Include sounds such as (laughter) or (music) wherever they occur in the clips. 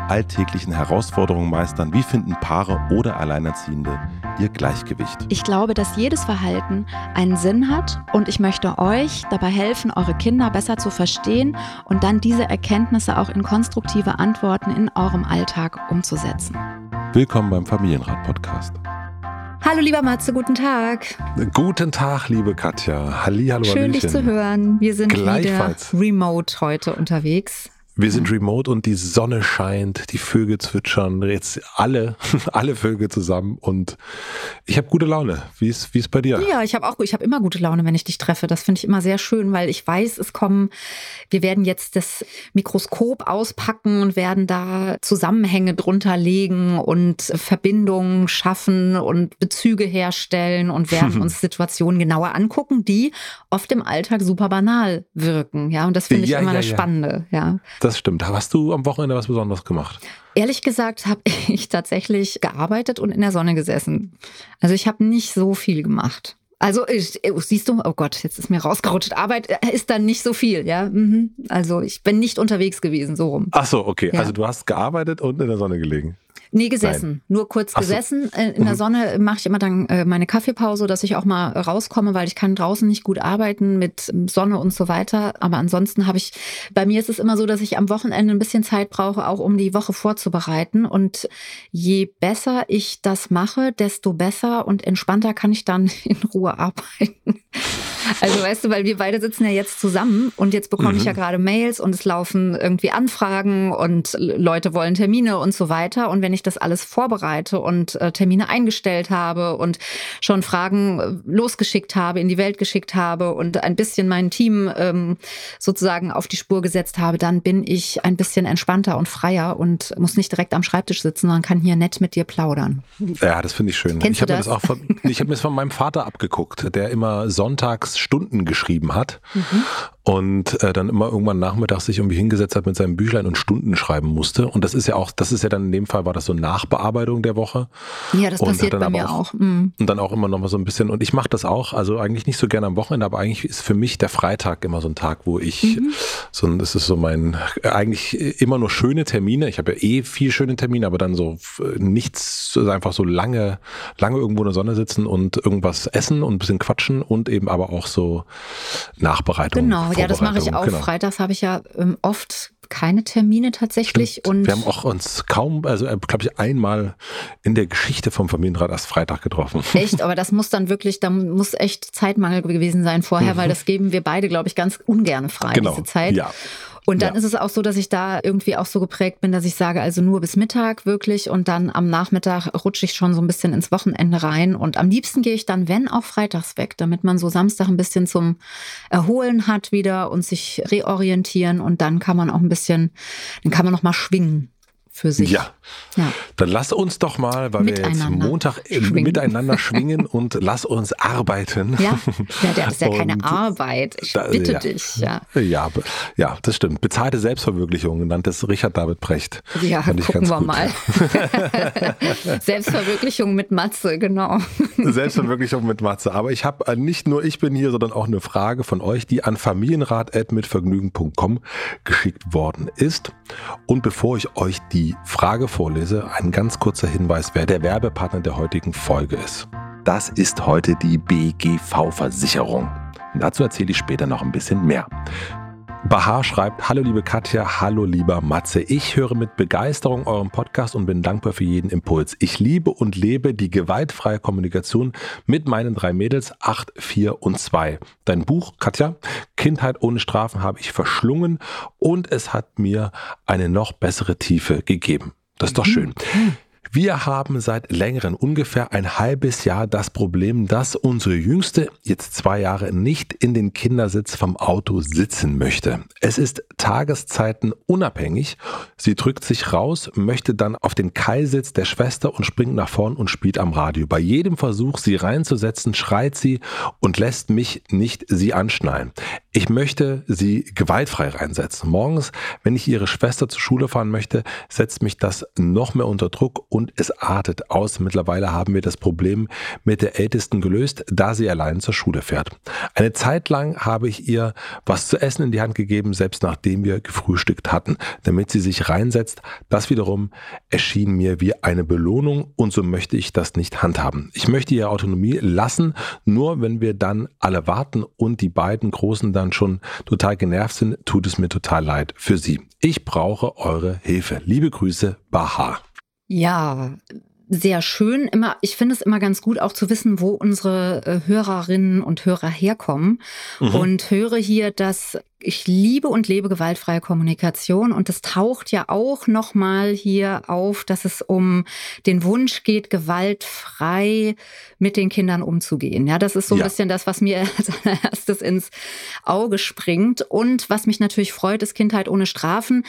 alltäglichen Herausforderungen meistern? Wie finden Paare oder Alleinerziehende ihr Gleichgewicht? Ich glaube, dass jedes Verhalten einen Sinn hat und ich möchte euch dabei helfen, eure Kinder besser zu verstehen und dann diese Erkenntnisse auch in konstruktive Antworten in eurem Alltag umzusetzen. Willkommen beim Familienrat-Podcast. Hallo lieber Matze, guten Tag. Guten Tag, liebe Katja. Halli, hallo, Schön, Hallöchen. dich zu hören. Wir sind wieder remote heute unterwegs. Wir sind remote und die Sonne scheint, die Vögel zwitschern, jetzt alle, (laughs) alle Vögel zusammen und ich habe gute Laune. Wie ist, wie ist bei dir? Ja, ich habe auch, ich habe immer gute Laune, wenn ich dich treffe. Das finde ich immer sehr schön, weil ich weiß, es kommen, wir werden jetzt das Mikroskop auspacken und werden da Zusammenhänge drunter legen und Verbindungen schaffen und Bezüge herstellen und werden (laughs) uns Situationen genauer angucken, die oft im Alltag super banal wirken. Ja, und das finde ich ja, immer ja, das. Spannende. Ja. Das stimmt. Hast du am Wochenende was Besonderes gemacht? Ehrlich gesagt habe (laughs) ich tatsächlich gearbeitet und in der Sonne gesessen. Also ich habe nicht so viel gemacht. Also ich, äh, siehst du, oh Gott, jetzt ist mir rausgerutscht. Arbeit äh, ist dann nicht so viel, ja. Mhm. Also ich bin nicht unterwegs gewesen, so rum. Ach so, okay. Ja. Also du hast gearbeitet und in der Sonne gelegen. Nee, gesessen. Nein. Nur kurz Ach gesessen. So. Äh, in der mhm. Sonne mache ich immer dann äh, meine Kaffeepause, dass ich auch mal rauskomme, weil ich kann draußen nicht gut arbeiten mit Sonne und so weiter. Aber ansonsten habe ich, bei mir ist es immer so, dass ich am Wochenende ein bisschen Zeit brauche, auch um die Woche vorzubereiten. Und je besser ich das mache, desto besser und entspannter kann ich dann (laughs) in Ruhe arbeiten. Also (laughs) weißt du, weil wir beide sitzen ja jetzt zusammen und jetzt bekomme mhm. ich ja gerade Mails und es laufen irgendwie Anfragen und Leute wollen Termine und so weiter. Und wenn ich das alles vorbereite und äh, Termine eingestellt habe und schon Fragen äh, losgeschickt habe, in die Welt geschickt habe und ein bisschen mein Team ähm, sozusagen auf die Spur gesetzt habe, dann bin ich ein bisschen entspannter und freier und muss nicht direkt am Schreibtisch sitzen, sondern kann hier nett mit dir plaudern. Ja, das finde ich schön. Kennst ich habe mir das auch von, ich habe mir das von meinem Vater abgeguckt, der immer sonntags Stunden geschrieben hat. Mhm und äh, dann immer irgendwann nachmittags sich irgendwie hingesetzt hat mit seinem Büchlein und Stunden schreiben musste. Und das ist ja auch, das ist ja dann in dem Fall war das so Nachbearbeitung der Woche. Ja, das und passiert bei mir auch. auch. Mhm. Und dann auch immer noch mal so ein bisschen. Und ich mache das auch, also eigentlich nicht so gerne am Wochenende, aber eigentlich ist für mich der Freitag immer so ein Tag, wo ich mhm. so, das ist so mein, eigentlich immer nur schöne Termine. Ich habe ja eh viel schöne Termine, aber dann so nichts, einfach so lange, lange irgendwo in der Sonne sitzen und irgendwas essen und ein bisschen quatschen und eben aber auch so Nachbereitung. Genau ja, das mache ich auch. Genau. Freitags habe ich ja ähm, oft keine Termine tatsächlich. Stimmt. Und wir haben auch uns kaum, also äh, glaube ich, einmal in der Geschichte vom Familienrat erst Freitag getroffen. (laughs) Echt, aber das muss dann wirklich, da muss echt Zeitmangel gewesen sein vorher, mhm. weil das geben wir beide, glaube ich, ganz ungern frei, genau. diese Zeit. Ja. Und dann ja. ist es auch so, dass ich da irgendwie auch so geprägt bin, dass ich sage, also nur bis Mittag wirklich und dann am Nachmittag rutsche ich schon so ein bisschen ins Wochenende rein. Und am liebsten gehe ich dann, wenn auch freitags weg, damit man so Samstag ein bisschen zum Erholen hat wieder und sich reorientieren und dann kann man auch ein bisschen, dann kann man noch mal schwingen für sich. Ja. ja. Dann lass uns doch mal, weil wir jetzt Montag schwingen. miteinander (laughs) schwingen und lass uns arbeiten. Ja, ja das ist ja keine Arbeit. Ich da, bitte ja. dich. Ja. ja, ja, das stimmt. Bezahlte Selbstverwirklichung nannte es Richard David Precht. Ja, gucken wir gut. mal. (laughs) Selbstverwirklichung mit Matze, genau. Selbstverwirklichung mit Matze. Aber ich habe äh, nicht nur ich bin hier, sondern auch eine Frage von euch, die an familienrat.mitvergnügen.com geschickt worden ist. Und bevor ich euch die die Frage vorlese, ein ganz kurzer Hinweis, wer der Werbepartner der heutigen Folge ist. Das ist heute die BGV-Versicherung. Dazu erzähle ich später noch ein bisschen mehr. Bahar schreibt, hallo liebe Katja, hallo lieber Matze. Ich höre mit Begeisterung euren Podcast und bin dankbar für jeden Impuls. Ich liebe und lebe die gewaltfreie Kommunikation mit meinen drei Mädels, acht, vier und zwei. Dein Buch, Katja, Kindheit ohne Strafen habe ich verschlungen und es hat mir eine noch bessere Tiefe gegeben. Das ist doch mhm. Wir haben seit längerem, ungefähr ein halbes Jahr, das Problem, dass unsere Jüngste, jetzt zwei Jahre, nicht in den Kindersitz vom Auto sitzen möchte. Es ist Tageszeiten unabhängig. Sie drückt sich raus, möchte dann auf den Keilsitz der Schwester und springt nach vorn und spielt am Radio. Bei jedem Versuch, sie reinzusetzen, schreit sie und lässt mich nicht sie anschnallen. Ich möchte sie gewaltfrei reinsetzen. Morgens, wenn ich ihre Schwester zur Schule fahren möchte, setzt mich das noch mehr unter Druck und es artet aus. Mittlerweile haben wir das Problem mit der Ältesten gelöst, da sie allein zur Schule fährt. Eine Zeit lang habe ich ihr was zu essen in die Hand gegeben, selbst nachdem wir gefrühstückt hatten, damit sie sich reinsetzt. Das wiederum erschien mir wie eine Belohnung und so möchte ich das nicht handhaben. Ich möchte ihr Autonomie lassen, nur wenn wir dann alle warten und die beiden Großen dann schon total genervt sind, tut es mir total leid für Sie. Ich brauche eure Hilfe. Liebe Grüße, Baha. Ja, sehr schön. Immer, ich finde es immer ganz gut, auch zu wissen, wo unsere äh, Hörerinnen und Hörer herkommen. Mhm. Und höre hier, dass ich liebe und lebe gewaltfreie Kommunikation und es taucht ja auch nochmal hier auf, dass es um den Wunsch geht, gewaltfrei mit den Kindern umzugehen. Ja, das ist so ein ja. bisschen das, was mir (laughs) als allererstes ins Auge springt und was mich natürlich freut, ist Kindheit ohne Strafen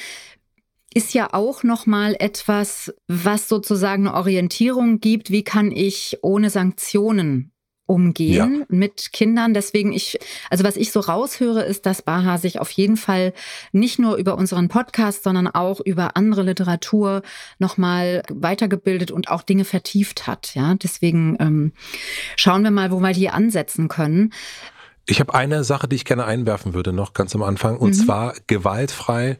ist ja auch noch mal etwas, was sozusagen eine Orientierung gibt, wie kann ich ohne Sanktionen umgehen ja. mit Kindern. Deswegen ich, also was ich so raushöre, ist, dass Baha sich auf jeden Fall nicht nur über unseren Podcast, sondern auch über andere Literatur nochmal weitergebildet und auch Dinge vertieft hat. Ja, deswegen ähm, schauen wir mal, wo wir hier ansetzen können. Ich habe eine Sache, die ich gerne einwerfen würde, noch ganz am Anfang, und mhm. zwar gewaltfrei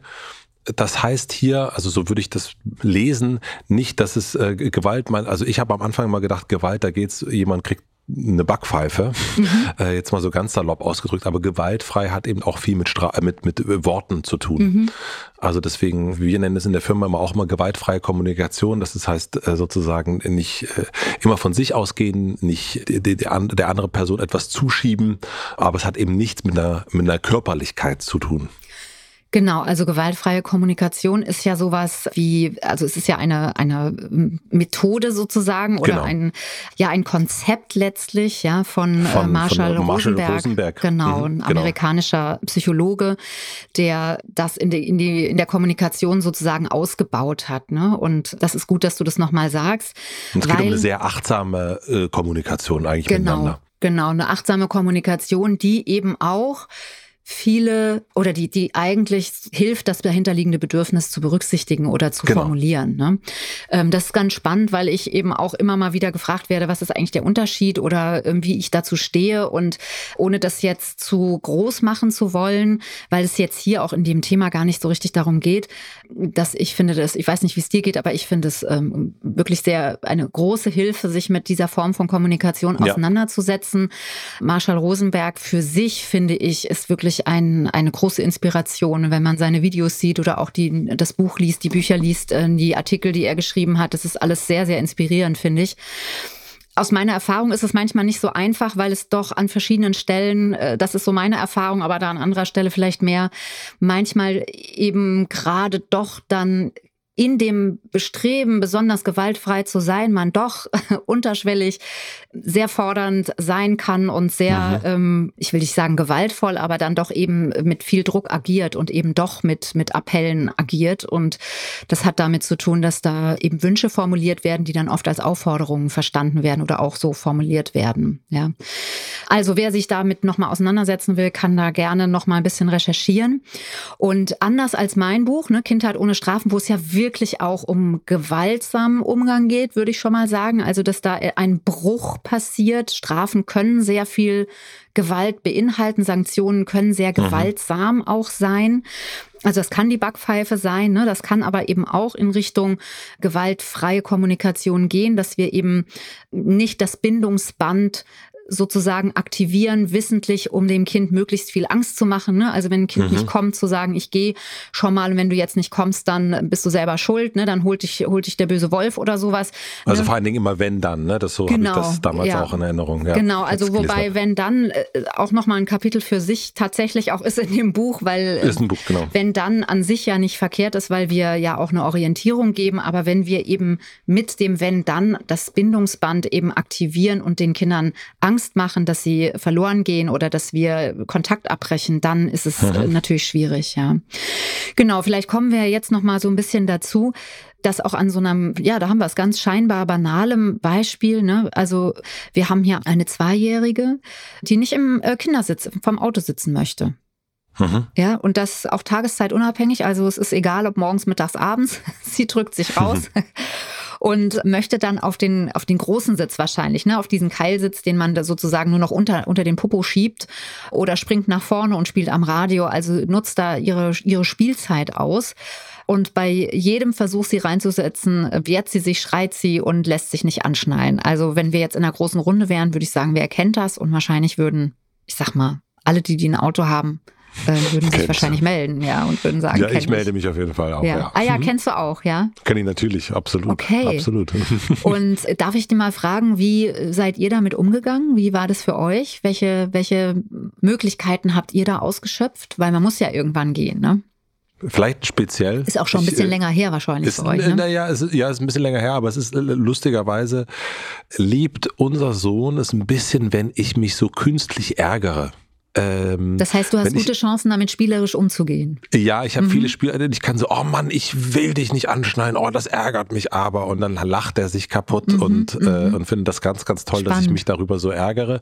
das heißt hier, also so würde ich das lesen, nicht, dass es äh, Gewalt, mein, also ich habe am Anfang mal gedacht, Gewalt, da geht's, jemand kriegt eine Backpfeife, mhm. (laughs) äh, jetzt mal so ganz salopp ausgedrückt, aber gewaltfrei hat eben auch viel mit, Stra mit, mit äh, Worten zu tun. Mhm. Also deswegen, wir nennen es in der Firma immer auch immer gewaltfreie Kommunikation. Das heißt äh, sozusagen nicht äh, immer von sich ausgehen, nicht die, die, der andere Person etwas zuschieben, aber es hat eben nichts mit einer, mit einer Körperlichkeit zu tun. Genau, also gewaltfreie Kommunikation ist ja sowas wie, also es ist ja eine, eine Methode sozusagen oder genau. ein, ja, ein Konzept letztlich, ja, von, äh, von Marshall, von Rosenberg. Rosenberg. Genau, mhm, ein genau. amerikanischer Psychologe, der das in, die, in, die, in der Kommunikation sozusagen ausgebaut hat. Ne? Und das ist gut, dass du das nochmal sagst. Und es weil, geht um eine sehr achtsame äh, Kommunikation eigentlich genau, miteinander. Genau, eine achtsame Kommunikation, die eben auch viele oder die, die eigentlich hilft, das dahinterliegende Bedürfnis zu berücksichtigen oder zu genau. formulieren. Ne? Ähm, das ist ganz spannend, weil ich eben auch immer mal wieder gefragt werde, was ist eigentlich der Unterschied oder ähm, wie ich dazu stehe und ohne das jetzt zu groß machen zu wollen, weil es jetzt hier auch in dem Thema gar nicht so richtig darum geht, dass ich finde das, ich weiß nicht, wie es dir geht, aber ich finde es ähm, wirklich sehr eine große Hilfe, sich mit dieser Form von Kommunikation ja. auseinanderzusetzen. Marshall Rosenberg für sich, finde ich, ist wirklich wirklich ein, eine große Inspiration, wenn man seine Videos sieht oder auch die, das Buch liest, die Bücher liest, äh, die Artikel, die er geschrieben hat. Das ist alles sehr, sehr inspirierend, finde ich. Aus meiner Erfahrung ist es manchmal nicht so einfach, weil es doch an verschiedenen Stellen, äh, das ist so meine Erfahrung, aber da an anderer Stelle vielleicht mehr, manchmal eben gerade doch dann in dem Bestreben, besonders gewaltfrei zu sein, man doch (laughs) unterschwellig sehr fordernd sein kann und sehr, mhm. ähm, ich will nicht sagen gewaltvoll, aber dann doch eben mit viel Druck agiert und eben doch mit, mit Appellen agiert. Und das hat damit zu tun, dass da eben Wünsche formuliert werden, die dann oft als Aufforderungen verstanden werden oder auch so formuliert werden. Ja. Also wer sich damit nochmal auseinandersetzen will, kann da gerne nochmal ein bisschen recherchieren. Und anders als mein Buch, ne, Kindheit ohne Strafen, wo es ja wirklich wirklich auch um gewaltsamen Umgang geht, würde ich schon mal sagen. Also, dass da ein Bruch passiert. Strafen können sehr viel Gewalt beinhalten. Sanktionen können sehr mhm. gewaltsam mhm. auch sein. Also das kann die Backpfeife sein, ne? das kann aber eben auch in Richtung gewaltfreie Kommunikation gehen, dass wir eben nicht das Bindungsband sozusagen aktivieren, wissentlich, um dem Kind möglichst viel Angst zu machen. Ne? Also wenn ein Kind mhm. nicht kommt, zu sagen, ich gehe schon mal und wenn du jetzt nicht kommst, dann bist du selber schuld, ne? dann holt dich, holt dich der böse Wolf oder sowas. Also ne? vor allen Dingen immer wenn dann, ne? Das so genau, habe ich das damals ja. auch in Erinnerung. Ja, genau, also wobei wenn dann äh, auch nochmal ein Kapitel für sich tatsächlich auch ist in dem Buch, weil ein Buch, genau. wenn dann an sich ja nicht verkehrt ist, weil wir ja auch eine Orientierung geben, aber wenn wir eben mit dem wenn dann das Bindungsband eben aktivieren und den Kindern Angst machen, dass sie verloren gehen oder dass wir Kontakt abbrechen, dann ist es mhm. natürlich schwierig, ja. Genau, vielleicht kommen wir jetzt noch mal so ein bisschen dazu, dass auch an so einem, ja, da haben wir es ganz scheinbar banalem Beispiel. Ne? Also wir haben hier eine Zweijährige, die nicht im äh, Kindersitz vom Auto sitzen möchte. Mhm. Ja, und das auch tageszeitunabhängig. Also es ist egal, ob morgens, mittags, abends. (laughs) Sie drückt sich raus. Mhm. Und möchte dann auf den, auf den großen Sitz wahrscheinlich, ne, auf diesen Keilsitz, den man da sozusagen nur noch unter, unter den Popo schiebt oder springt nach vorne und spielt am Radio, also nutzt da ihre, ihre Spielzeit aus. Und bei jedem Versuch, sie reinzusetzen, wehrt sie sich, schreit sie und lässt sich nicht anschnallen. Also wenn wir jetzt in einer großen Runde wären, würde ich sagen, wer erkennt das? Und wahrscheinlich würden, ich sag mal, alle, die, die ein Auto haben, äh, würden sich wahrscheinlich melden, ja, und würden sagen, ja, ich melde mich auf jeden Fall auch. Ja. ja. Ah ja, mhm. kennst du auch, ja? Kenn ich natürlich, absolut. Okay. Absolut. (laughs) und darf ich dir mal fragen, wie seid ihr damit umgegangen? Wie war das für euch? Welche, welche Möglichkeiten habt ihr da ausgeschöpft? Weil man muss ja irgendwann gehen, ne? Vielleicht speziell. Ist auch schon ein bisschen ich, äh, länger her wahrscheinlich ist, für euch. Ne? Naja, es ist, ja, ist ein bisschen länger her, aber es ist äh, lustigerweise, liebt unser Sohn es ein bisschen, wenn ich mich so künstlich ärgere. Ähm, das heißt, du hast gute ich, Chancen, damit spielerisch umzugehen. Ja, ich habe mhm. viele Spiele, ich kann so, oh Mann, ich will dich nicht anschneiden, oh, das ärgert mich aber. Und dann lacht er sich kaputt mhm, und, mhm. äh, und findet das ganz, ganz toll, Spannend. dass ich mich darüber so ärgere.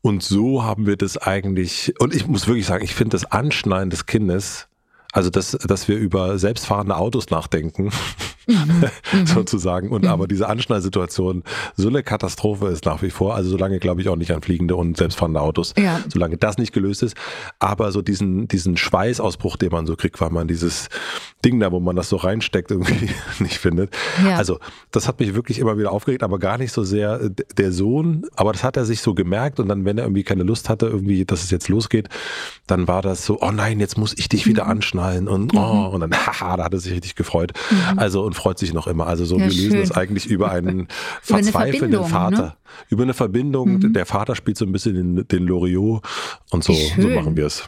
Und so haben wir das eigentlich, und ich muss wirklich sagen, ich finde das Anschneiden des Kindes also, dass, dass wir über selbstfahrende Autos nachdenken, (laughs) (laughs) mhm. sozusagen, und mhm. aber diese Anschnallsituation so eine Katastrophe ist nach wie vor. Also, solange glaube ich auch nicht an fliegende und selbstfahrende Autos, ja. solange das nicht gelöst ist. Aber so diesen, diesen Schweißausbruch, den man so kriegt, weil man dieses Ding da, wo man das so reinsteckt, irgendwie (laughs) nicht findet. Ja. Also, das hat mich wirklich immer wieder aufgeregt, aber gar nicht so sehr äh, der Sohn, aber das hat er sich so gemerkt und dann, wenn er irgendwie keine Lust hatte, irgendwie, dass es jetzt losgeht, dann war das so, oh nein, jetzt muss ich dich wieder mhm. anschneiden knallen und, oh, mhm. und dann, (laughs) haha, da hat er sich richtig gefreut. Mhm. Also und freut sich noch immer. Also so, ja, wir lösen das eigentlich über einen (laughs) verzweifelnden Vater. Ne? Über eine Verbindung. Mhm. Der Vater spielt so ein bisschen den, den Loriot und so, so machen wir es.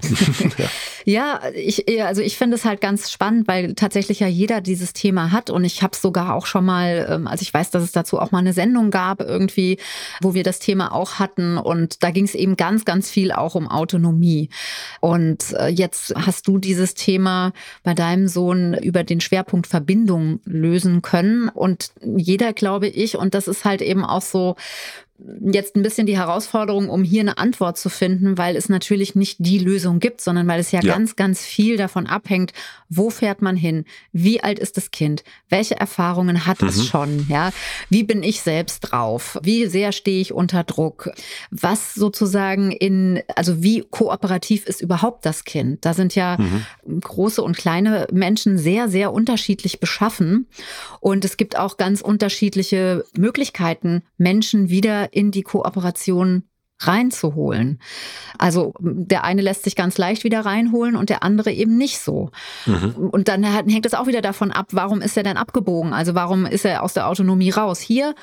(laughs) ja. ja, ich, also ich finde es halt ganz spannend, weil tatsächlich ja jeder dieses Thema hat und ich habe es sogar auch schon mal, ähm, also ich weiß, dass es dazu auch mal eine Sendung gab irgendwie, wo wir das Thema auch hatten und da ging es eben ganz, ganz viel auch um Autonomie. Und äh, jetzt hast du dieses Thema bei deinem Sohn über den Schwerpunkt Verbindung lösen können. Und jeder, glaube ich, und das ist halt eben auch so, jetzt ein bisschen die Herausforderung, um hier eine Antwort zu finden, weil es natürlich nicht die Lösung gibt, sondern weil es ja, ja, ganz, ganz viel davon abhängt, wo fährt man hin, wie alt ist das Kind, welche Erfahrungen hat mhm. es schon, ja, wie bin ich selbst drauf, wie sehr stehe ich unter Druck, was sozusagen in, also wie kooperativ ist überhaupt das Kind. Da sind ja mhm. große und kleine Menschen sehr, sehr unterschiedlich beschaffen und es gibt auch ganz unterschiedliche Möglichkeiten, Menschen wieder in die Kooperation reinzuholen. Also der eine lässt sich ganz leicht wieder reinholen und der andere eben nicht so. Mhm. Und dann hängt es auch wieder davon ab, warum ist er denn abgebogen? Also warum ist er aus der Autonomie raus? Hier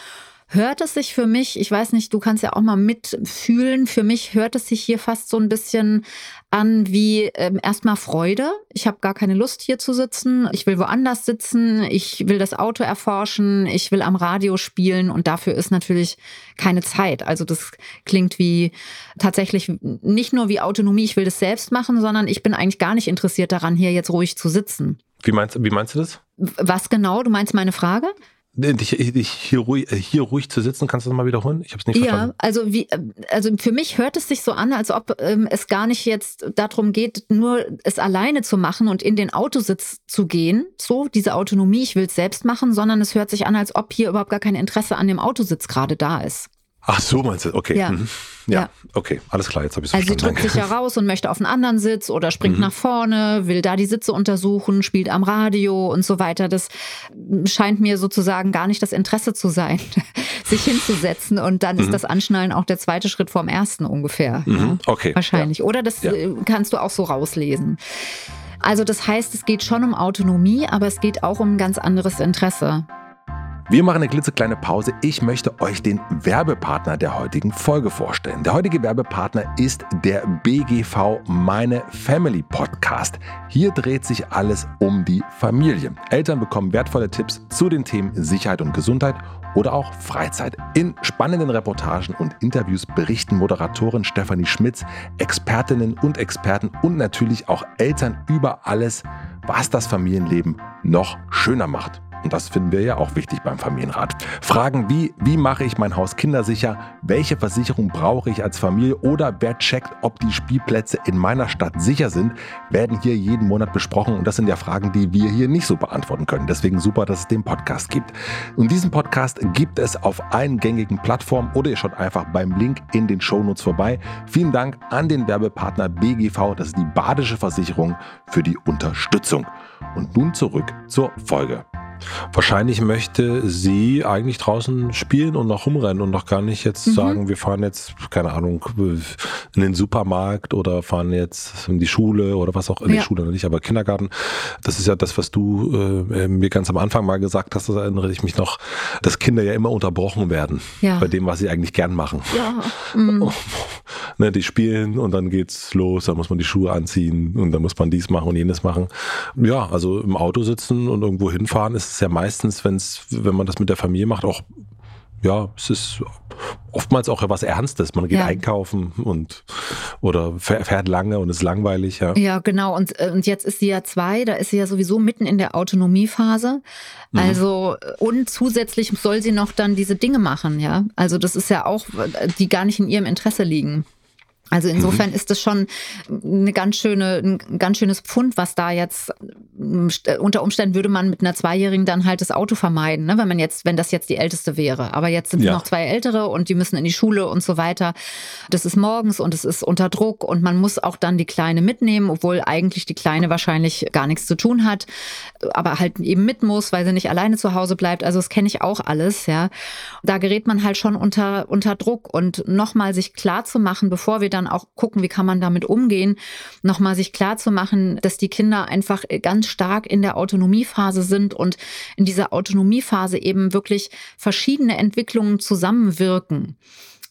hört es sich für mich, ich weiß nicht, du kannst ja auch mal mitfühlen, für mich hört es sich hier fast so ein bisschen an wie ähm, erstmal Freude. Ich habe gar keine Lust hier zu sitzen. Ich will woanders sitzen. Ich will das Auto erforschen. Ich will am Radio spielen und dafür ist natürlich keine Zeit. Also das klingt wie tatsächlich nicht nur wie Autonomie, ich will das selbst machen, sondern ich bin eigentlich gar nicht interessiert daran, hier jetzt ruhig zu sitzen. Wie meinst, wie meinst du das? Was genau? Du meinst meine Frage? Dich, dich hier, ruhig, äh, hier ruhig zu sitzen, kannst du das mal wiederholen? Ich habe es nicht verstanden. Ja, also wie, äh, also für mich hört es sich so an, als ob ähm, es gar nicht jetzt darum geht, nur es alleine zu machen und in den Autositz zu gehen, so diese Autonomie, ich will es selbst machen, sondern es hört sich an, als ob hier überhaupt gar kein Interesse an dem Autositz gerade da ist. Ach so, meinst du? Okay. Ja. Mhm. Ja, ja, okay, alles klar, jetzt habe ich es Also sie drückt sich ja raus und möchte auf einen anderen Sitz oder springt mhm. nach vorne, will da die Sitze untersuchen, spielt am Radio und so weiter. Das scheint mir sozusagen gar nicht das Interesse zu sein. (laughs) sich hinzusetzen und dann mhm. ist das Anschnallen auch der zweite Schritt vom ersten ungefähr. Mhm. Ja? Okay. Wahrscheinlich. Ja. Oder das ja. Äh, kannst du auch so rauslesen. Also das heißt, es geht schon um Autonomie, aber es geht auch um ein ganz anderes Interesse. Wir machen eine klitzekleine Pause. Ich möchte euch den Werbepartner der heutigen Folge vorstellen. Der heutige Werbepartner ist der BGV Meine Family Podcast. Hier dreht sich alles um die Familie. Eltern bekommen wertvolle Tipps zu den Themen Sicherheit und Gesundheit oder auch Freizeit. In spannenden Reportagen und Interviews berichten Moderatorin Stefanie Schmitz, Expertinnen und Experten und natürlich auch Eltern über alles, was das Familienleben noch schöner macht. Und das finden wir ja auch wichtig beim Familienrat. Fragen wie, wie mache ich mein Haus kindersicher? Welche Versicherung brauche ich als Familie? Oder wer checkt, ob die Spielplätze in meiner Stadt sicher sind, werden hier jeden Monat besprochen. Und das sind ja Fragen, die wir hier nicht so beantworten können. Deswegen super, dass es den Podcast gibt. Und diesen Podcast gibt es auf allen gängigen Plattformen oder ihr schaut einfach beim Link in den Shownotes vorbei. Vielen Dank an den Werbepartner BGV, das ist die Badische Versicherung, für die Unterstützung. Und nun zurück zur Folge. Wahrscheinlich möchte sie eigentlich draußen spielen und noch rumrennen und noch gar nicht jetzt mhm. sagen, wir fahren jetzt, keine Ahnung, in den Supermarkt oder fahren jetzt in die Schule oder was auch, in ja. die Schule nicht, aber Kindergarten. Das ist ja das, was du äh, mir ganz am Anfang mal gesagt hast, das erinnere ich mich noch, dass Kinder ja immer unterbrochen werden ja. bei dem, was sie eigentlich gern machen. Ja. Mhm. (laughs) ne, die spielen und dann geht's los, dann muss man die Schuhe anziehen und dann muss man dies machen und jenes machen. Ja, also im Auto sitzen und irgendwo hinfahren ist ist ja meistens, wenn's, wenn man das mit der Familie macht, auch ja, es ist oftmals auch was Ernstes. Man geht ja. einkaufen und oder fährt lange und ist langweilig. Ja, ja genau. Und, äh, und jetzt ist sie ja zwei, da ist sie ja sowieso mitten in der Autonomiephase. Mhm. Also, und zusätzlich soll sie noch dann diese Dinge machen, ja. Also, das ist ja auch, die gar nicht in ihrem Interesse liegen. Also insofern mhm. ist es schon eine ganz schöne, ein ganz schönes Pfund, was da jetzt unter Umständen würde man mit einer Zweijährigen dann halt das Auto vermeiden, ne? wenn man jetzt, wenn das jetzt die älteste wäre. Aber jetzt sind ja. noch zwei ältere und die müssen in die Schule und so weiter. Das ist morgens und es ist unter Druck und man muss auch dann die Kleine mitnehmen, obwohl eigentlich die Kleine wahrscheinlich gar nichts zu tun hat, aber halt eben mit muss, weil sie nicht alleine zu Hause bleibt. Also das kenne ich auch alles, ja. Da gerät man halt schon unter, unter Druck und nochmal sich klar zu machen, bevor wir dann dann auch gucken, wie kann man damit umgehen, nochmal sich klar zu machen, dass die Kinder einfach ganz stark in der Autonomiephase sind und in dieser Autonomiephase eben wirklich verschiedene Entwicklungen zusammenwirken.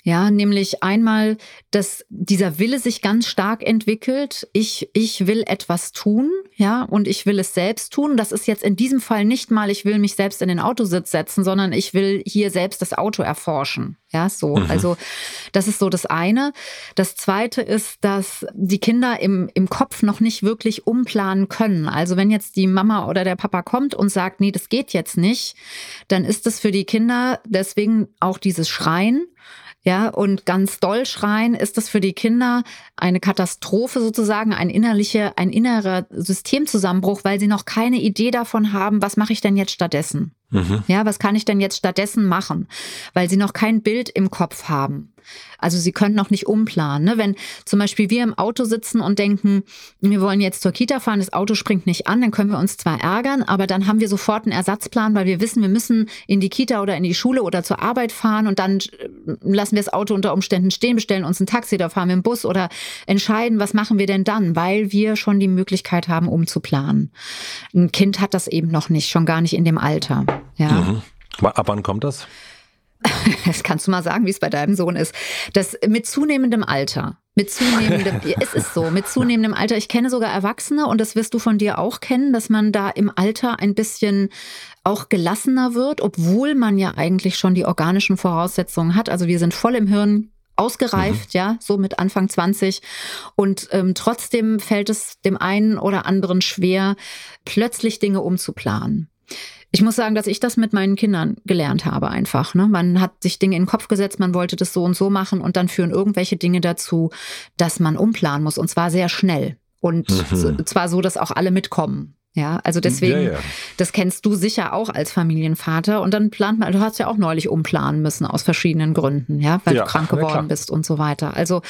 Ja, nämlich einmal, dass dieser Wille sich ganz stark entwickelt. Ich, ich will etwas tun, ja, und ich will es selbst tun. Das ist jetzt in diesem Fall nicht mal, ich will mich selbst in den Autositz setzen, sondern ich will hier selbst das Auto erforschen. Ja, so. Mhm. Also, das ist so das eine. Das zweite ist, dass die Kinder im, im Kopf noch nicht wirklich umplanen können. Also, wenn jetzt die Mama oder der Papa kommt und sagt, nee, das geht jetzt nicht, dann ist es für die Kinder deswegen auch dieses Schreien ja, und ganz doll schreien ist das für die Kinder eine Katastrophe sozusagen, ein innerlicher, ein innerer Systemzusammenbruch, weil sie noch keine Idee davon haben, was mache ich denn jetzt stattdessen? Mhm. Ja, was kann ich denn jetzt stattdessen machen? Weil sie noch kein Bild im Kopf haben. Also sie können noch nicht umplanen. Ne? Wenn zum Beispiel wir im Auto sitzen und denken, wir wollen jetzt zur Kita fahren, das Auto springt nicht an, dann können wir uns zwar ärgern, aber dann haben wir sofort einen Ersatzplan, weil wir wissen, wir müssen in die Kita oder in die Schule oder zur Arbeit fahren und dann äh, lassen wir das Auto unter Umständen stehen, bestellen uns ein Taxi oder fahren wir einen Bus oder entscheiden, was machen wir denn dann, weil wir schon die Möglichkeit haben, umzuplanen. Ein Kind hat das eben noch nicht, schon gar nicht in dem Alter. Ja. Mhm. Ab wann kommt das? (laughs) Das kannst du mal sagen, wie es bei deinem Sohn ist. Das mit zunehmendem Alter, mit zunehmendem, (laughs) es ist so, mit zunehmendem Alter. Ich kenne sogar Erwachsene und das wirst du von dir auch kennen, dass man da im Alter ein bisschen auch gelassener wird, obwohl man ja eigentlich schon die organischen Voraussetzungen hat. Also wir sind voll im Hirn ausgereift, mhm. ja, so mit Anfang 20. Und ähm, trotzdem fällt es dem einen oder anderen schwer, plötzlich Dinge umzuplanen. Ich muss sagen, dass ich das mit meinen Kindern gelernt habe einfach. Ne? Man hat sich Dinge in den Kopf gesetzt, man wollte das so und so machen und dann führen irgendwelche Dinge dazu, dass man umplanen muss und zwar sehr schnell. Und mhm. zwar so, dass auch alle mitkommen. Ja, also deswegen, ja, ja. das kennst du sicher auch als Familienvater. Und dann plant man, du hast ja auch neulich umplanen müssen aus verschiedenen Gründen, ja, weil ja, du krank geworden bist und so weiter. Also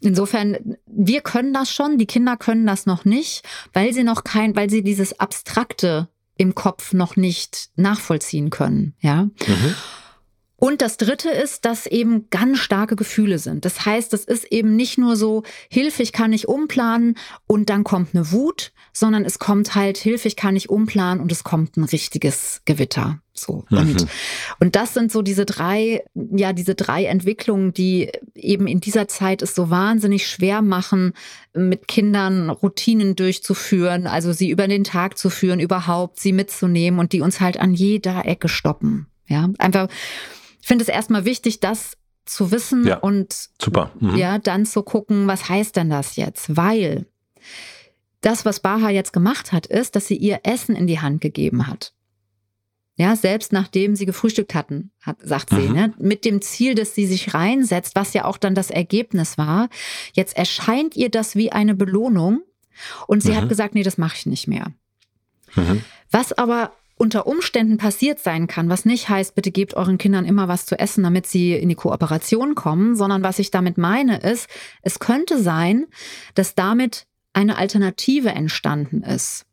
insofern, wir können das schon, die Kinder können das noch nicht, weil sie noch kein, weil sie dieses abstrakte im Kopf noch nicht nachvollziehen können. Ja. Mhm. Und das Dritte ist, dass eben ganz starke Gefühle sind. Das heißt, es ist eben nicht nur so, Hilfe, ich kann nicht umplanen und dann kommt eine Wut, sondern es kommt halt, Hilfe, ich kann nicht umplanen und es kommt ein richtiges Gewitter. So. Mhm. Und, und das sind so diese drei, ja, diese drei Entwicklungen, die eben in dieser Zeit es so wahnsinnig schwer machen, mit Kindern Routinen durchzuführen, also sie über den Tag zu führen, überhaupt sie mitzunehmen und die uns halt an jeder Ecke stoppen. Ja, einfach, ich finde es erstmal wichtig, das zu wissen ja, und. Mhm. ja, dann zu gucken, was heißt denn das jetzt? Weil das, was Baha jetzt gemacht hat, ist, dass sie ihr Essen in die Hand gegeben hat. Ja, selbst nachdem sie gefrühstückt hatten, hat, sagt sie, mhm. ne, mit dem Ziel, dass sie sich reinsetzt, was ja auch dann das Ergebnis war. Jetzt erscheint ihr das wie eine Belohnung und sie mhm. hat gesagt, nee, das mache ich nicht mehr. Mhm. Was aber unter Umständen passiert sein kann, was nicht heißt, bitte gebt euren Kindern immer was zu essen, damit sie in die Kooperation kommen, sondern was ich damit meine ist, es könnte sein, dass damit eine Alternative entstanden ist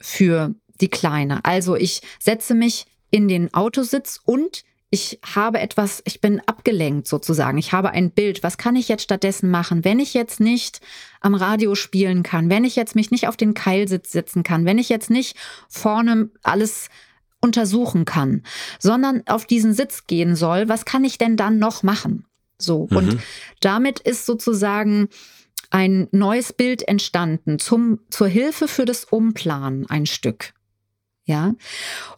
für die Kleine. Also ich setze mich in den Autositz und ich habe etwas, ich bin abgelenkt sozusagen. Ich habe ein Bild. Was kann ich jetzt stattdessen machen, wenn ich jetzt nicht am Radio spielen kann, wenn ich jetzt mich nicht auf den Keilsitz setzen kann, wenn ich jetzt nicht vorne alles untersuchen kann, sondern auf diesen Sitz gehen soll, was kann ich denn dann noch machen? So. Mhm. Und damit ist sozusagen ein neues Bild entstanden zum, zur Hilfe für das Umplanen ein Stück. Ja.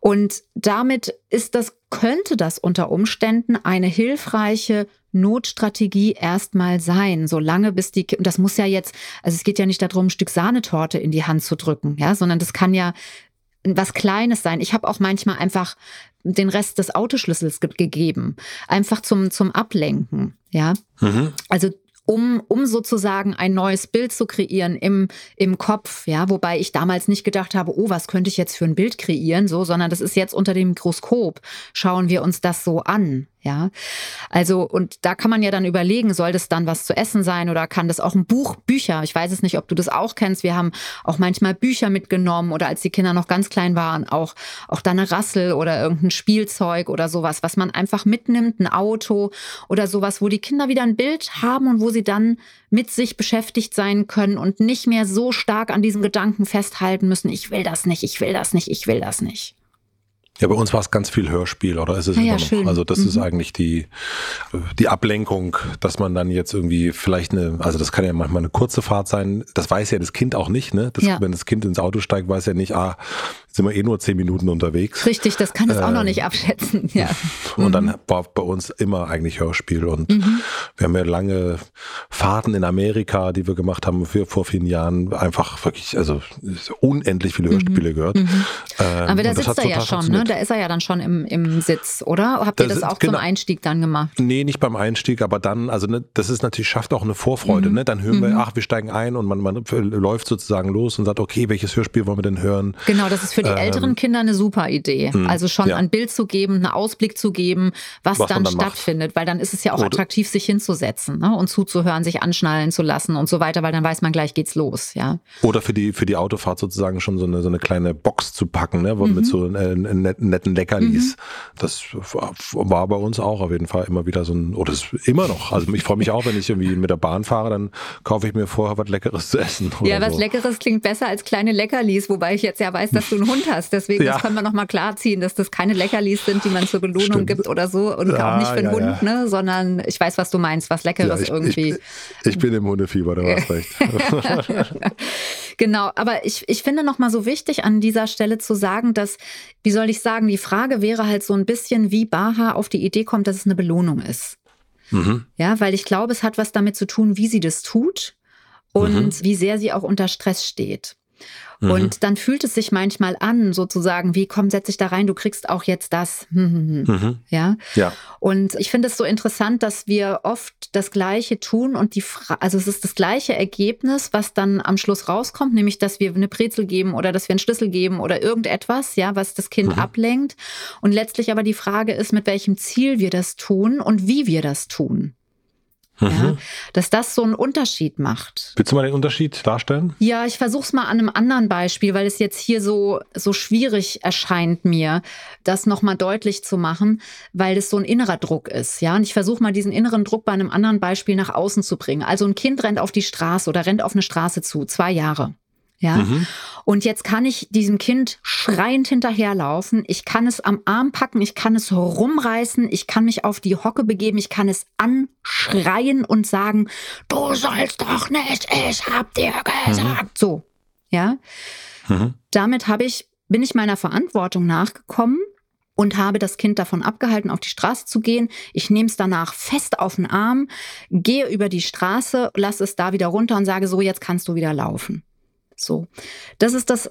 Und damit ist das, könnte das unter Umständen eine hilfreiche Notstrategie erstmal sein, solange bis die, das muss ja jetzt, also es geht ja nicht darum, ein Stück Sahnetorte in die Hand zu drücken, ja, sondern das kann ja was Kleines sein. Ich habe auch manchmal einfach den Rest des Autoschlüssels ge gegeben, einfach zum zum Ablenken, ja. Mhm. Also um, um sozusagen ein neues Bild zu kreieren im, im Kopf, ja, wobei ich damals nicht gedacht habe, oh, was könnte ich jetzt für ein Bild kreieren, so, sondern das ist jetzt unter dem Mikroskop, schauen wir uns das so an, ja, also und da kann man ja dann überlegen, soll das dann was zu essen sein oder kann das auch ein Buch, Bücher? Ich weiß es nicht, ob du das auch kennst. Wir haben auch manchmal Bücher mitgenommen oder als die Kinder noch ganz klein waren, auch auch dann eine Rassel oder irgendein Spielzeug oder sowas, was man einfach mitnimmt, ein Auto oder sowas, wo die Kinder wieder ein Bild haben und wo sie dann mit sich beschäftigt sein können und nicht mehr so stark an diesem Gedanken festhalten müssen, ich will das nicht, ich will das nicht, ich will das nicht. Ja, bei uns war es ganz viel Hörspiel, oder ist es ah, immer ja, noch? Schön. Also das mhm. ist eigentlich die, die Ablenkung, dass man dann jetzt irgendwie vielleicht eine, also das kann ja manchmal eine kurze Fahrt sein, das weiß ja das Kind auch nicht, ne? Das, ja. Wenn das Kind ins Auto steigt, weiß ja nicht, ah, sind wir eh nur zehn Minuten unterwegs. Richtig, das kann es ähm, auch noch ähm, nicht abschätzen, ja. (laughs) Und mhm. dann war bei uns immer eigentlich Hörspiel und mhm. wir haben ja lange Fahrten in Amerika, die wir gemacht haben für, vor vielen Jahren, einfach wirklich, also unendlich viele Hörspiele mhm. gehört. Mhm. Ähm, Aber da sitzt er ja schon, ne? Da ist er ja dann schon im, im Sitz, oder? Habt ihr das, das auch genau, zum Einstieg dann gemacht? Nee, nicht beim Einstieg, aber dann, also ne, das ist natürlich, schafft auch eine Vorfreude, mhm. ne? Dann hören wir, ach, wir steigen ein und man, man läuft sozusagen los und sagt, okay, welches Hörspiel wollen wir denn hören? Genau, das ist für die ähm, älteren Kinder eine super Idee. Mh, also schon ja. ein Bild zu geben, einen Ausblick zu geben, was, was dann, dann, stattfindet, macht. weil dann ist es ja auch attraktiv, sich hinzusetzen ne? und zuzuhören, sich anschnallen zu lassen und so weiter, weil dann weiß man gleich geht's los, ja. Oder für die für die Autofahrt sozusagen schon so eine so eine kleine Box zu packen, ne, mhm. mit so äh, netten Leckerlis. Mhm. Das war bei uns auch auf jeden Fall immer wieder so ein, oder ist immer noch. Also ich freue mich auch, wenn ich irgendwie mit der Bahn fahre, dann kaufe ich mir vorher was Leckeres zu essen. Ja, was so. Leckeres klingt besser als kleine Leckerlis, wobei ich jetzt ja weiß, dass du einen Hund hast. Deswegen ja. können wir nochmal klarziehen, dass das keine Leckerlis sind, die man zur Belohnung Stimmt. gibt oder so und ja, auch nicht für den ja, Hund, ne, sondern ich weiß, was du meinst, was Leckeres ich, irgendwie. Ich, ich, bin im Hundefieber, du hast recht. (laughs) genau, aber ich, ich finde nochmal so wichtig an dieser Stelle zu sagen, dass, wie soll ich sagen, die Frage wäre halt so ein bisschen, wie Baha auf die Idee kommt, dass es eine Belohnung ist. Mhm. Ja, weil ich glaube, es hat was damit zu tun, wie sie das tut und mhm. wie sehr sie auch unter Stress steht. Mhm. Und dann fühlt es sich manchmal an, sozusagen, wie komm, setz dich da rein, du kriegst auch jetzt das. (laughs) Mhm. Ja. ja. Und ich finde es so interessant, dass wir oft das Gleiche tun und die, Fra also es ist das gleiche Ergebnis, was dann am Schluss rauskommt, nämlich, dass wir eine Brezel geben oder dass wir einen Schlüssel geben oder irgendetwas, ja, was das Kind mhm. ablenkt. Und letztlich aber die Frage ist, mit welchem Ziel wir das tun und wie wir das tun. Mhm. Ja, dass das so einen Unterschied macht. Willst du mal den Unterschied darstellen? Ja, ich versuche es mal an einem anderen Beispiel, weil es jetzt hier so, so schwierig erscheint mir, das nochmal deutlich zu machen, weil es so ein innerer Druck ist. Ja, und ich versuche mal diesen inneren Druck bei einem anderen Beispiel nach außen zu bringen. Also ein Kind rennt auf die Straße oder rennt auf eine Straße zu, zwei Jahre. Ja. Mhm. Und jetzt kann ich diesem Kind schreiend hinterherlaufen. Ich kann es am Arm packen, ich kann es rumreißen, ich kann mich auf die Hocke begeben, ich kann es anschreien und sagen, du sollst doch nicht, ich hab dir gesagt. Mhm. So. Ja. Mhm. Damit habe ich, bin ich meiner Verantwortung nachgekommen und habe das Kind davon abgehalten, auf die Straße zu gehen. Ich nehme es danach fest auf den Arm, gehe über die Straße, lasse es da wieder runter und sage so, jetzt kannst du wieder laufen. So, das ist das,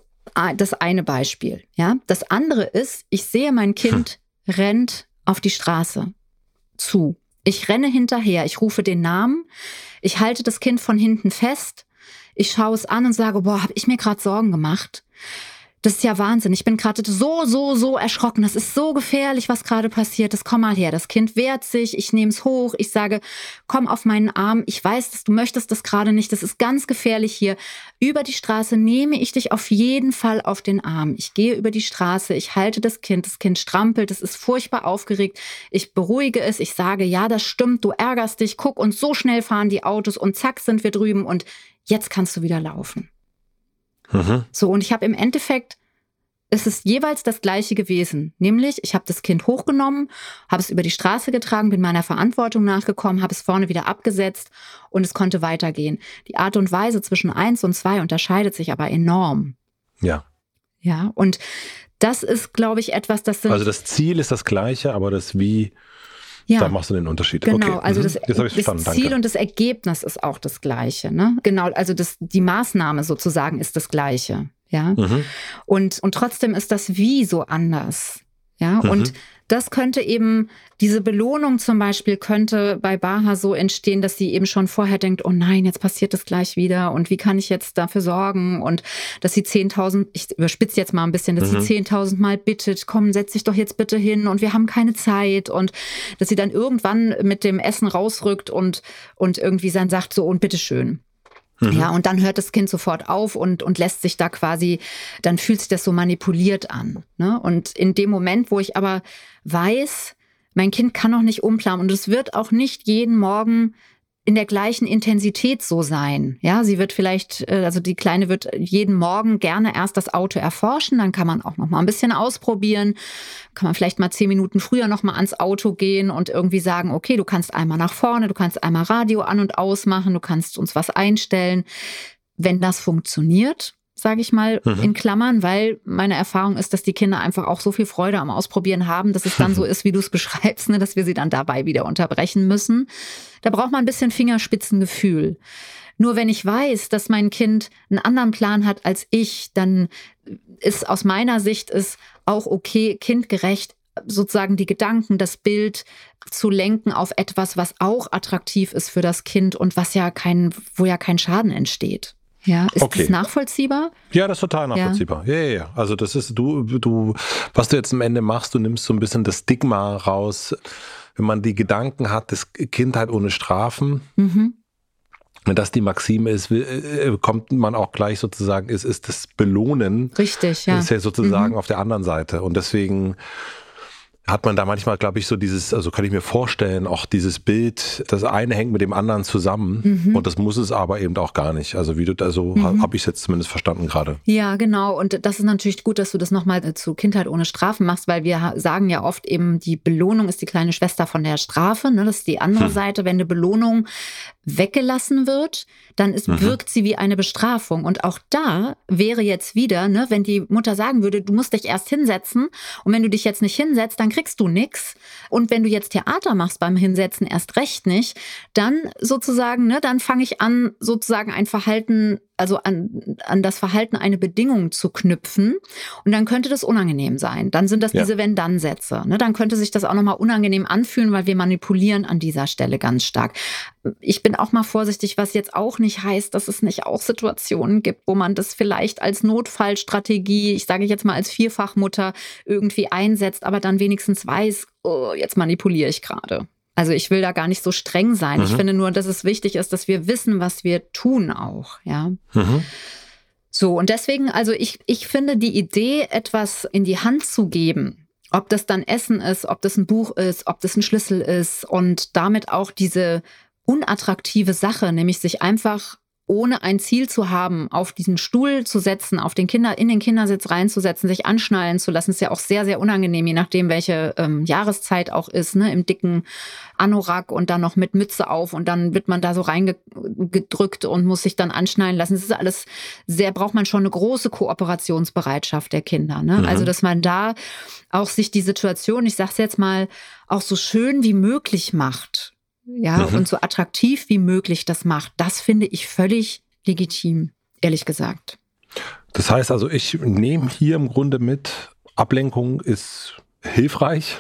das eine Beispiel. Ja, das andere ist, ich sehe mein Kind hm. rennt auf die Straße zu. Ich renne hinterher, ich rufe den Namen, ich halte das Kind von hinten fest, ich schaue es an und sage, boah, habe ich mir gerade Sorgen gemacht. Das ist ja Wahnsinn. Ich bin gerade so, so, so erschrocken. Das ist so gefährlich, was gerade passiert. Das komm mal her. Das Kind wehrt sich. Ich nehme es hoch. Ich sage, komm auf meinen Arm. Ich weiß, dass du möchtest das gerade nicht. Das ist ganz gefährlich hier. Über die Straße nehme ich dich auf jeden Fall auf den Arm. Ich gehe über die Straße. Ich halte das Kind. Das Kind strampelt. Es ist furchtbar aufgeregt. Ich beruhige es. Ich sage, ja, das stimmt. Du ärgerst dich. Guck und so schnell fahren die Autos und zack sind wir drüben und jetzt kannst du wieder laufen. Mhm. So, und ich habe im Endeffekt, es ist jeweils das gleiche gewesen. Nämlich, ich habe das Kind hochgenommen, habe es über die Straße getragen, bin meiner Verantwortung nachgekommen, habe es vorne wieder abgesetzt und es konnte weitergehen. Die Art und Weise zwischen eins und zwei unterscheidet sich aber enorm. Ja. Ja, und das ist, glaube ich, etwas, das sind. Also das Ziel ist das gleiche, aber das Wie ja. Da machst du den Unterschied. Genau, okay. also mhm. das, das Ziel Danke. und das Ergebnis ist auch das gleiche. Ne? Genau, also das, die Maßnahme sozusagen ist das gleiche. Ja. Mhm. Und, und trotzdem ist das Wie so anders. Ja. Mhm. Und das könnte eben, diese Belohnung zum Beispiel könnte bei Baha so entstehen, dass sie eben schon vorher denkt, oh nein, jetzt passiert das gleich wieder und wie kann ich jetzt dafür sorgen und dass sie 10.000, ich überspitze jetzt mal ein bisschen, dass mhm. sie 10.000 Mal bittet, komm, setz dich doch jetzt bitte hin und wir haben keine Zeit und dass sie dann irgendwann mit dem Essen rausrückt und, und irgendwie dann sagt so und bitteschön. Mhm. Ja, und dann hört das Kind sofort auf und, und lässt sich da quasi, dann fühlt sich das so manipuliert an. Ne? Und in dem Moment, wo ich aber weiß, mein Kind kann noch nicht umplanen und es wird auch nicht jeden Morgen in der gleichen Intensität so sein. Ja, sie wird vielleicht, äh, also die Kleine wird jeden Morgen gerne erst das Auto erforschen, dann kann man auch noch mal ein bisschen ausprobieren, kann man vielleicht mal zehn Minuten früher noch mal ans Auto gehen und irgendwie sagen, okay, du kannst einmal nach vorne, du kannst einmal Radio an und ausmachen, du kannst uns was einstellen. Wenn das funktioniert, sage ich mal, mhm. in Klammern, weil meine Erfahrung ist, dass die Kinder einfach auch so viel Freude am Ausprobieren haben, dass es dann so (laughs) ist, wie du es beschreibst, ne, dass wir sie dann dabei wieder unterbrechen müssen. Da braucht man ein bisschen Fingerspitzengefühl. Nur wenn ich weiß, dass mein Kind einen anderen Plan hat als ich, dann ist aus meiner Sicht ist auch okay, kindgerecht sozusagen die Gedanken, das Bild zu lenken auf etwas, was auch attraktiv ist für das Kind und was ja kein, wo ja kein Schaden entsteht. Ja, ist okay. das nachvollziehbar? Ja, das ist total nachvollziehbar. Ja. ja, ja, ja. Also das ist du, du, was du jetzt am Ende machst, du nimmst so ein bisschen das Stigma raus, wenn man die Gedanken hat, das Kind halt ohne Strafen. Mhm. Wenn das die Maxime ist, äh, kommt man auch gleich sozusagen, ist, ist das Belohnen. Richtig, ja. Ist ja sozusagen mhm. auf der anderen Seite. Und deswegen hat man da manchmal, glaube ich, so dieses, also kann ich mir vorstellen, auch dieses Bild, das eine hängt mit dem anderen zusammen mhm. und das muss es aber eben auch gar nicht. Also wie du, also mhm. habe ich es jetzt zumindest verstanden gerade. Ja, genau. Und das ist natürlich gut, dass du das nochmal zu Kindheit ohne Strafen machst, weil wir sagen ja oft eben, die Belohnung ist die kleine Schwester von der Strafe. Ne? Das ist die andere hm. Seite. Wenn eine Belohnung weggelassen wird, dann ist, mhm. wirkt sie wie eine Bestrafung. Und auch da wäre jetzt wieder, ne, wenn die Mutter sagen würde, du musst dich erst hinsetzen und wenn du dich jetzt nicht hinsetzt, dann kriegst du nichts. Und wenn du jetzt Theater machst beim Hinsetzen, erst recht nicht, dann sozusagen, ne, dann fange ich an, sozusagen ein Verhalten also an, an das Verhalten eine Bedingung zu knüpfen. Und dann könnte das unangenehm sein. Dann sind das ja. diese Wenn-Dann-Sätze. Ne? Dann könnte sich das auch nochmal unangenehm anfühlen, weil wir manipulieren an dieser Stelle ganz stark. Ich bin auch mal vorsichtig, was jetzt auch nicht heißt, dass es nicht auch Situationen gibt, wo man das vielleicht als Notfallstrategie, ich sage jetzt mal als Vierfachmutter irgendwie einsetzt, aber dann wenigstens weiß, oh, jetzt manipuliere ich gerade. Also ich will da gar nicht so streng sein. Mhm. Ich finde nur, dass es wichtig ist, dass wir wissen, was wir tun auch, ja. Mhm. So, und deswegen, also ich, ich finde die Idee, etwas in die Hand zu geben, ob das dann Essen ist, ob das ein Buch ist, ob das ein Schlüssel ist und damit auch diese unattraktive Sache, nämlich sich einfach ohne ein Ziel zu haben, auf diesen Stuhl zu setzen, auf den Kinder, in den Kindersitz reinzusetzen, sich anschnallen zu lassen, ist ja auch sehr, sehr unangenehm, je nachdem, welche ähm, Jahreszeit auch ist, ne, im dicken Anorak und dann noch mit Mütze auf und dann wird man da so reingedrückt und muss sich dann anschnallen lassen. Das ist alles sehr, braucht man schon eine große Kooperationsbereitschaft der Kinder, ne? Mhm. Also, dass man da auch sich die Situation, ich sag's jetzt mal, auch so schön wie möglich macht ja, mhm. und so attraktiv wie möglich das macht, das finde ich völlig legitim, ehrlich gesagt. Das heißt also, ich nehme hier im Grunde mit, Ablenkung ist hilfreich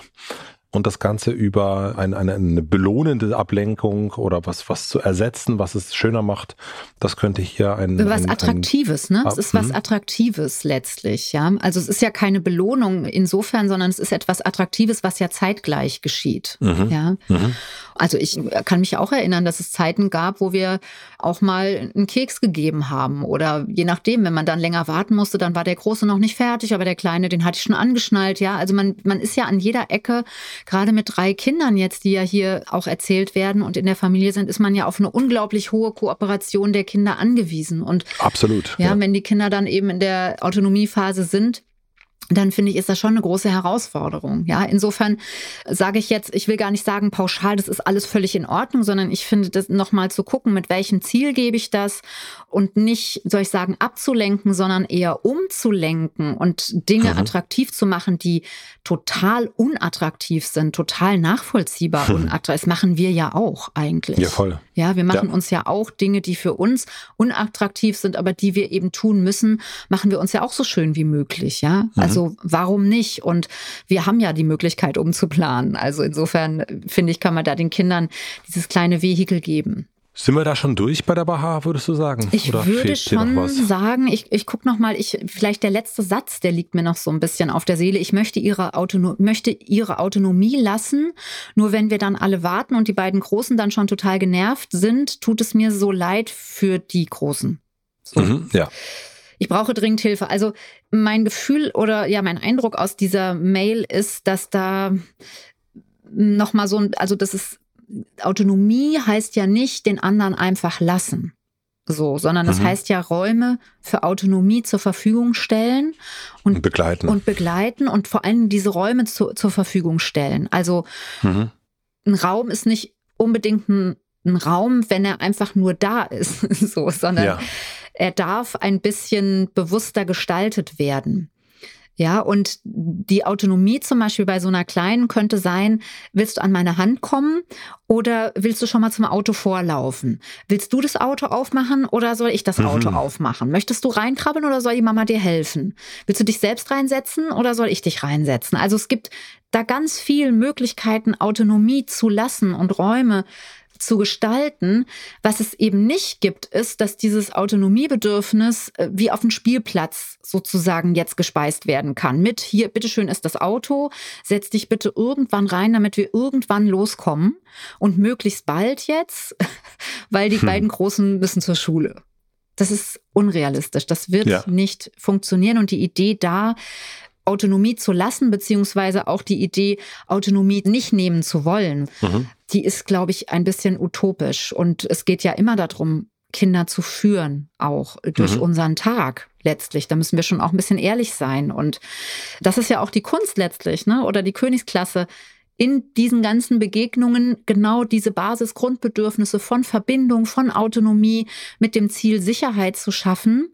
und das Ganze über eine, eine, eine belohnende Ablenkung oder was, was zu ersetzen, was es schöner macht, das könnte hier ein. Was ein, Attraktives, ein, ne? Es ist was? Attraktives letztlich, ja. Also es ist ja keine Belohnung insofern, sondern es ist etwas Attraktives, was ja zeitgleich geschieht. Mhm. Ja. Mhm. Also ich kann mich auch erinnern, dass es Zeiten gab, wo wir auch mal einen Keks gegeben haben. Oder je nachdem, wenn man dann länger warten musste, dann war der Große noch nicht fertig, aber der Kleine, den hatte ich schon angeschnallt, ja. Also man, man ist ja an jeder Ecke gerade mit drei Kindern jetzt, die ja hier auch erzählt werden und in der Familie sind, ist man ja auf eine unglaublich hohe Kooperation der Kinder angewiesen. Und absolut. Ja, ja. wenn die Kinder dann eben in der Autonomiephase sind, dann finde ich, ist das schon eine große Herausforderung. Ja, insofern sage ich jetzt, ich will gar nicht sagen pauschal, das ist alles völlig in Ordnung, sondern ich finde das nochmal zu gucken, mit welchem Ziel gebe ich das und nicht, soll ich sagen, abzulenken, sondern eher umzulenken und Dinge mhm. attraktiv zu machen, die total unattraktiv sind, total nachvollziehbar mhm. unattraktiv. Das machen wir ja auch eigentlich. Ja, voll. Ja, wir machen ja. uns ja auch Dinge, die für uns unattraktiv sind, aber die wir eben tun müssen, machen wir uns ja auch so schön wie möglich. Ja, mhm. Also warum nicht? Und wir haben ja die Möglichkeit, umzuplanen. Also insofern finde ich, kann man da den Kindern dieses kleine Vehikel geben. Sind wir da schon durch bei der Baha, würdest du sagen? Ich Oder würde schon sagen, ich, ich gucke nochmal, ich, vielleicht der letzte Satz, der liegt mir noch so ein bisschen auf der Seele. Ich möchte ihre, Autono möchte ihre Autonomie lassen. Nur wenn wir dann alle warten und die beiden Großen dann schon total genervt sind, tut es mir so leid für die Großen. So. Mhm, ja. Ich brauche dringend Hilfe. Also mein Gefühl oder ja, mein Eindruck aus dieser Mail ist, dass da nochmal so ein, also das ist Autonomie heißt ja nicht den anderen einfach lassen. So, sondern das mhm. heißt ja Räume für Autonomie zur Verfügung stellen und, und, begleiten. Und begleiten und vor allem diese Räume zu, zur Verfügung stellen. Also mhm. ein Raum ist nicht unbedingt ein, ein, Raum, wenn er einfach nur da ist, (laughs) so, sondern ja. Er darf ein bisschen bewusster gestaltet werden. Ja, und die Autonomie zum Beispiel bei so einer kleinen könnte sein, willst du an meine Hand kommen oder willst du schon mal zum Auto vorlaufen? Willst du das Auto aufmachen oder soll ich das mhm. Auto aufmachen? Möchtest du reinkrabbeln oder soll die Mama dir helfen? Willst du dich selbst reinsetzen oder soll ich dich reinsetzen? Also es gibt da ganz viele Möglichkeiten, Autonomie zu lassen und Räume zu gestalten. Was es eben nicht gibt, ist, dass dieses Autonomiebedürfnis äh, wie auf dem Spielplatz sozusagen jetzt gespeist werden kann. Mit hier, bitteschön ist das Auto, setz dich bitte irgendwann rein, damit wir irgendwann loskommen und möglichst bald jetzt, (laughs) weil die hm. beiden Großen müssen zur Schule. Das ist unrealistisch. Das wird ja. nicht funktionieren. Und die Idee da, Autonomie zu lassen, beziehungsweise auch die Idee, Autonomie nicht nehmen zu wollen, mhm. Die ist, glaube ich, ein bisschen utopisch. Und es geht ja immer darum, Kinder zu führen, auch durch mhm. unseren Tag letztlich. Da müssen wir schon auch ein bisschen ehrlich sein. Und das ist ja auch die Kunst letztlich, ne? Oder die Königsklasse, in diesen ganzen Begegnungen genau diese Basisgrundbedürfnisse von Verbindung, von Autonomie mit dem Ziel Sicherheit zu schaffen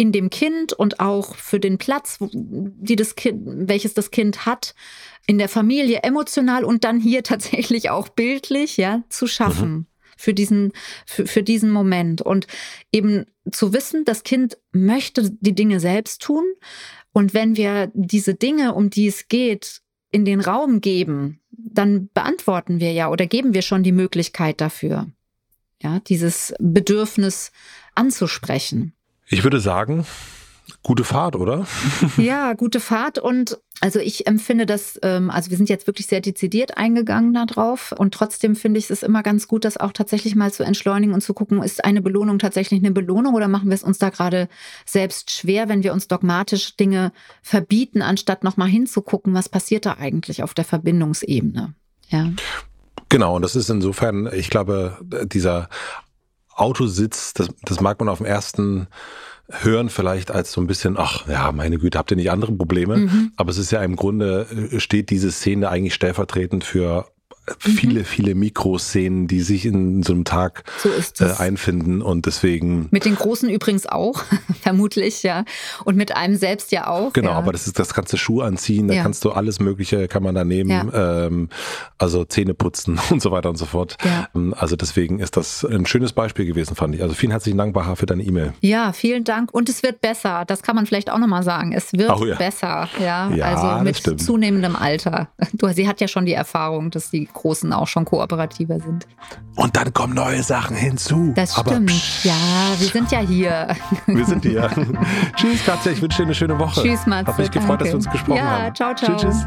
in dem Kind und auch für den Platz, die das kind, welches das Kind hat, in der Familie emotional und dann hier (laughs) tatsächlich auch bildlich, ja, zu schaffen. Mhm. Für diesen, für, für diesen Moment. Und eben zu wissen, das Kind möchte die Dinge selbst tun. Und wenn wir diese Dinge, um die es geht, in den Raum geben, dann beantworten wir ja oder geben wir schon die Möglichkeit dafür, ja, dieses Bedürfnis anzusprechen. Ich würde sagen, gute Fahrt, oder? (laughs) ja, gute Fahrt und Also ich empfinde das, ähm, also wir sind jetzt wirklich sehr dezidiert eingegangen darauf und trotzdem finde ich es immer ganz gut, das auch tatsächlich mal zu entschleunigen und zu gucken, ist eine Belohnung tatsächlich eine Belohnung oder machen wir es uns da gerade selbst schwer, wenn wir uns dogmatisch Dinge verbieten, anstatt nochmal hinzugucken, was passiert da eigentlich auf der Verbindungsebene. Ja. Genau, und das ist insofern, ich glaube, dieser Autositz, das, das mag man auf dem ersten Hören vielleicht als so ein bisschen, ach ja, meine Güte, habt ihr nicht andere Probleme? Mhm. Aber es ist ja im Grunde, äh, steht diese Szene eigentlich stellvertretend für Mhm. viele, viele Mikroszenen, die sich in so einem Tag so äh, einfinden und deswegen. Mit den Großen übrigens auch, (laughs) vermutlich, ja. Und mit einem selbst ja auch. Genau, ja. aber das ist, das kannst du Schuhe anziehen, da ja. kannst du alles Mögliche, kann man da nehmen, ja. ähm, also Zähne putzen (laughs) und so weiter und so fort. Ähm, also deswegen ist das ein schönes Beispiel gewesen, fand ich. Also vielen herzlichen Dank, Baha, für deine E-Mail. Ja, vielen Dank. Und es wird besser. Das kann man vielleicht auch nochmal sagen. Es wird oh, besser, ja. also mit zunehmendem Alter. (laughs) Du, sie hat ja schon die Erfahrung, dass die Großen auch schon kooperativer sind. Und dann kommen neue Sachen hinzu. Das Aber stimmt. Psch. Ja, wir sind ja hier. Wir sind hier. (laughs) tschüss, Katja. Ich wünsche dir eine schöne Woche. Tschüss, Matze. Hat mich gefreut, danke. dass wir uns gesprochen ja, haben. Ja, ciao, ciao. Tschüss, tschüss.